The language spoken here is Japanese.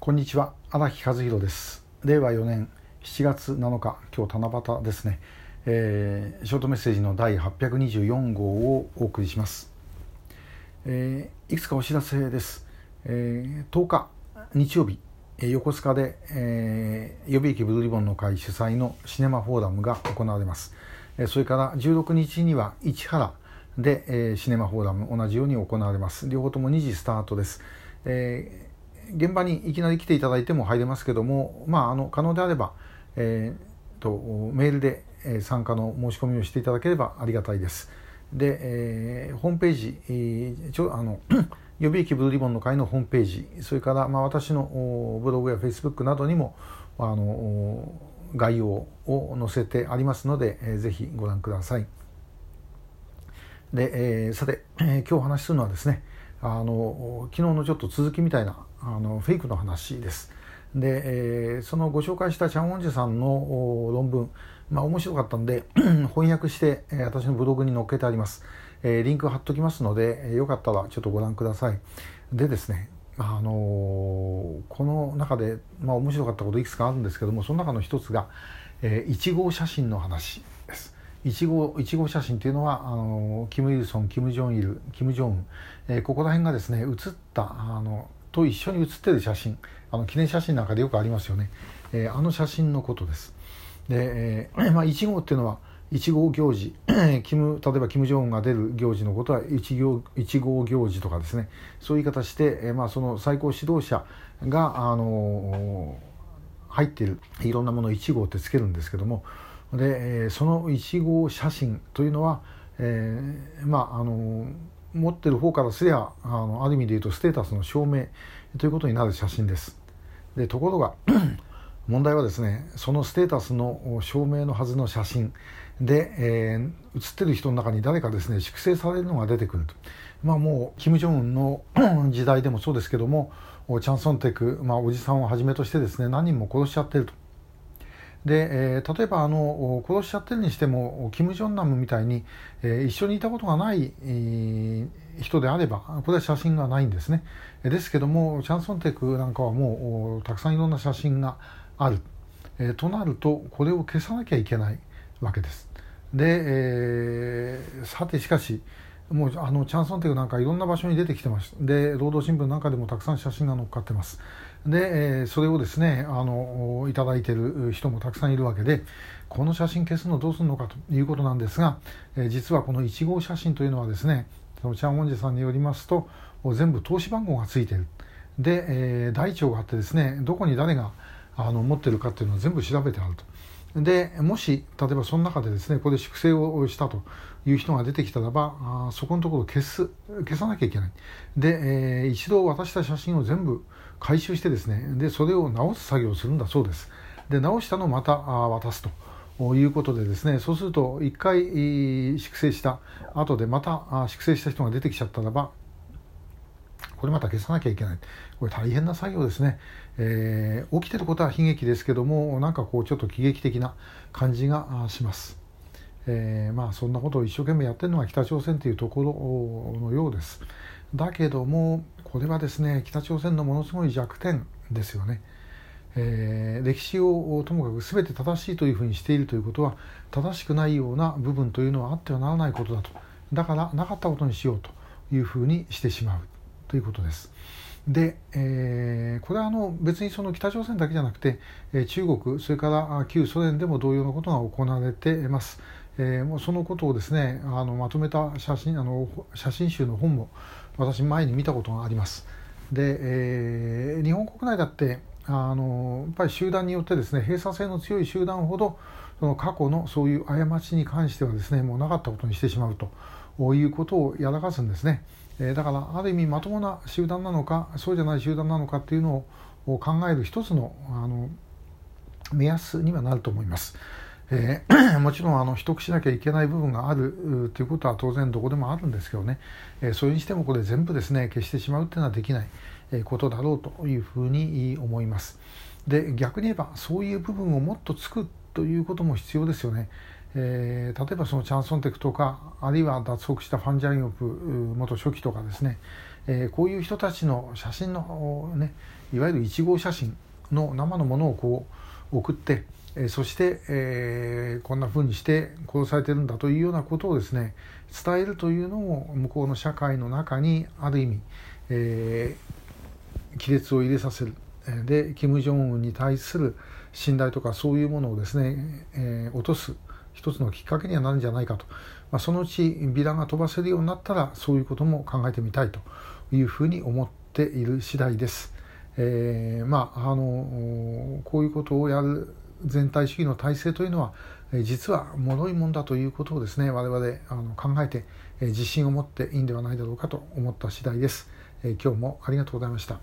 こんにちは荒木和弘です。令和4年7月7日今日七夕ですね、えー、ショートメッセージの第824号をお送りします、えー、いくつかお知らせです、えー、10日日曜日横須賀で、えー、予備役ブルーリボンの会主催のシネマフォーラムが行われます、えー、それから16日には市原で、えー、シネマフォーラム同じように行われます。両方とも2時スタートです、えー現場にいきなり来ていただいても入れますけども、まあ、あの可能であれば、えーと、メールで参加の申し込みをしていただければありがたいです。で、えー、ホームページ、えー、ちょあの 予備役ブルーリボンの会のホームページそれから、まあ、私のブログやフェイスブックなどにもあの概要を載せてありますので、えー、ぜひご覧ください。で、えー、さて、えー、今日お話しするのはですねあの昨日のちょっと続きみたいなあのフェイクの話です。で、えー、そのご紹介したチャン・ウォンジェさんの論文、まあ、面白かったんで 翻訳して、え、私のブログに載っけてあります、えー、リンク貼っときますので、え、よかったらちょっとご覧ください。でですねあの、この中で、まあ、面白かったこといくつかあるんですけどもその中の一つが、え、1号写真の話。1号 ,1 号写真というのはあのキム・イルソンキム・ジョンイルキム・ジョン、えー、ここら辺がですね写ったあのと一緒に写ってる写真あの記念写真なんかでよくありますよね、えー、あの写真のことです。で、えーまあ、1号っていうのは1号行事 キム例えばキム・ジョンウンが出る行事のことは1号 ,1 号行事とかですね。そういう言い方して、えーまあ、その最高指導者が、あのー、入っているいろんなものを1号ってつけるんですけどもで、その1号写真というのは、えー、まああの持ってる方からすりゃあのある意味で言うとステータスの証明ということになる写真です。でところが 問題はですねそのステータスの証明のはずの写真で、えー、写ってる人の中に誰かですね粛清されるのが出てくると。まあもうキム・ジョンウンの 時代でもそうですけどもチャン・ソンテク、まあ、おじさんをはじめとしてですね何人も殺しちゃってると。で、えー、例えばあの殺しちゃってるにしてもキム・ジョンナムみたいに、えー、一緒にいたことがない、えー、人であればこれは写真がないんですね。ですけどもチャンソンテクなんかはもうたくさんいろんな写真がある、えー、となるとこれを消さなきゃいけないわけです。で、えー、さてしかしもうあのチャンソンテクなんかいろんな場所に出てきてます。で労働新聞なんかでもたくさん写真が載っかってます。で、えそれをですねあのいただいてる人もたくさんいるわけでこの写真消すのどうするのかということなんですが、え実はこの1号写真というのはですねそのチャン・ウォンジェさんによりますと全部投資番号がついてる。で、え台帳があってですねどこに誰があの持ってるかっていうのを全部調べてあると。でもし例えばその中でですねこれ粛清をしたという人が出てきたらばあそこのところを消す消さなきゃいけない。で、えー、一度渡した写真を全部回収してですねでそれを直す作業をするんだそうです。で直したのをまた渡すと。いうことでですねそうすると1回粛清した後でまた粛清した人が出てきちゃったらばこれまた消さなきゃいけない。これ大変な作業ですね、えー、起きてることは悲劇ですけどもなんかこうちょっと喜劇的な感じがします、えー、まあそんなことを一生懸命やってるのが北朝鮮というところのようです。だけどもこれはですね北朝鮮のものすごい弱点ですよね。えー、歴史をともかく全て正しいというふうにしているということは正しくないような部分というのはあってはならないことだと。だからなかったことにしようというふうにしてしまう。ということです。で、えー、これはあの別にその北朝鮮だけじゃなくて、え、中国それから旧ソ連でも同様のことが行われています。えー、もうそのことをですねあのまとめた写真あの写真集の本も私前に見たことがあります。で、えー、日本国内だってあのやっぱり集団によってですね閉鎖性の強い集団ほどその過去のそういう過ちに関してはですねもうなかったことにしてしまうということをやらかすんですね。え、だからある意味まともな集団なのかそうじゃない集団なのかっていうのを考える一つのあの目安にはなると思います。えー、もちろんあの秘匿しなきゃいけない部分があるということは当然どこでもあるんですけどね、えー、それにしてもこれ全部ですね消してしまうっていうのはできないことだろうというふうに思います。で逆に言えばそういう部分をもっとつくということも必要ですよね。えー、例えばそのチャンソンテクとかあるいは脱北したファン・ジャンヨプ元書記とかですね、えー、こういう人たちの写真の、ね、いわゆる1号写真の生のものをこう送ってえそして、えー、こんなふうにして殺されてるんだというようなことをですね伝えるというのも向こうの社会の中にある意味、えー、亀裂を入れさせる。で金正恩に対する信頼とかそういうものをですね、えー、落とす。一つのきっかけにはなるんじゃないかと、まあ、そのうちビラが飛ばせるようになったらそういうことも考えてみたいというふうに思っている次第です。えー、まああのこういうことをやる全体主義の体制というのは実は脆いもんだということをですね我々あの考えて自信を持っていいんではないだろうかと思った次第です。今日もありがとうございました。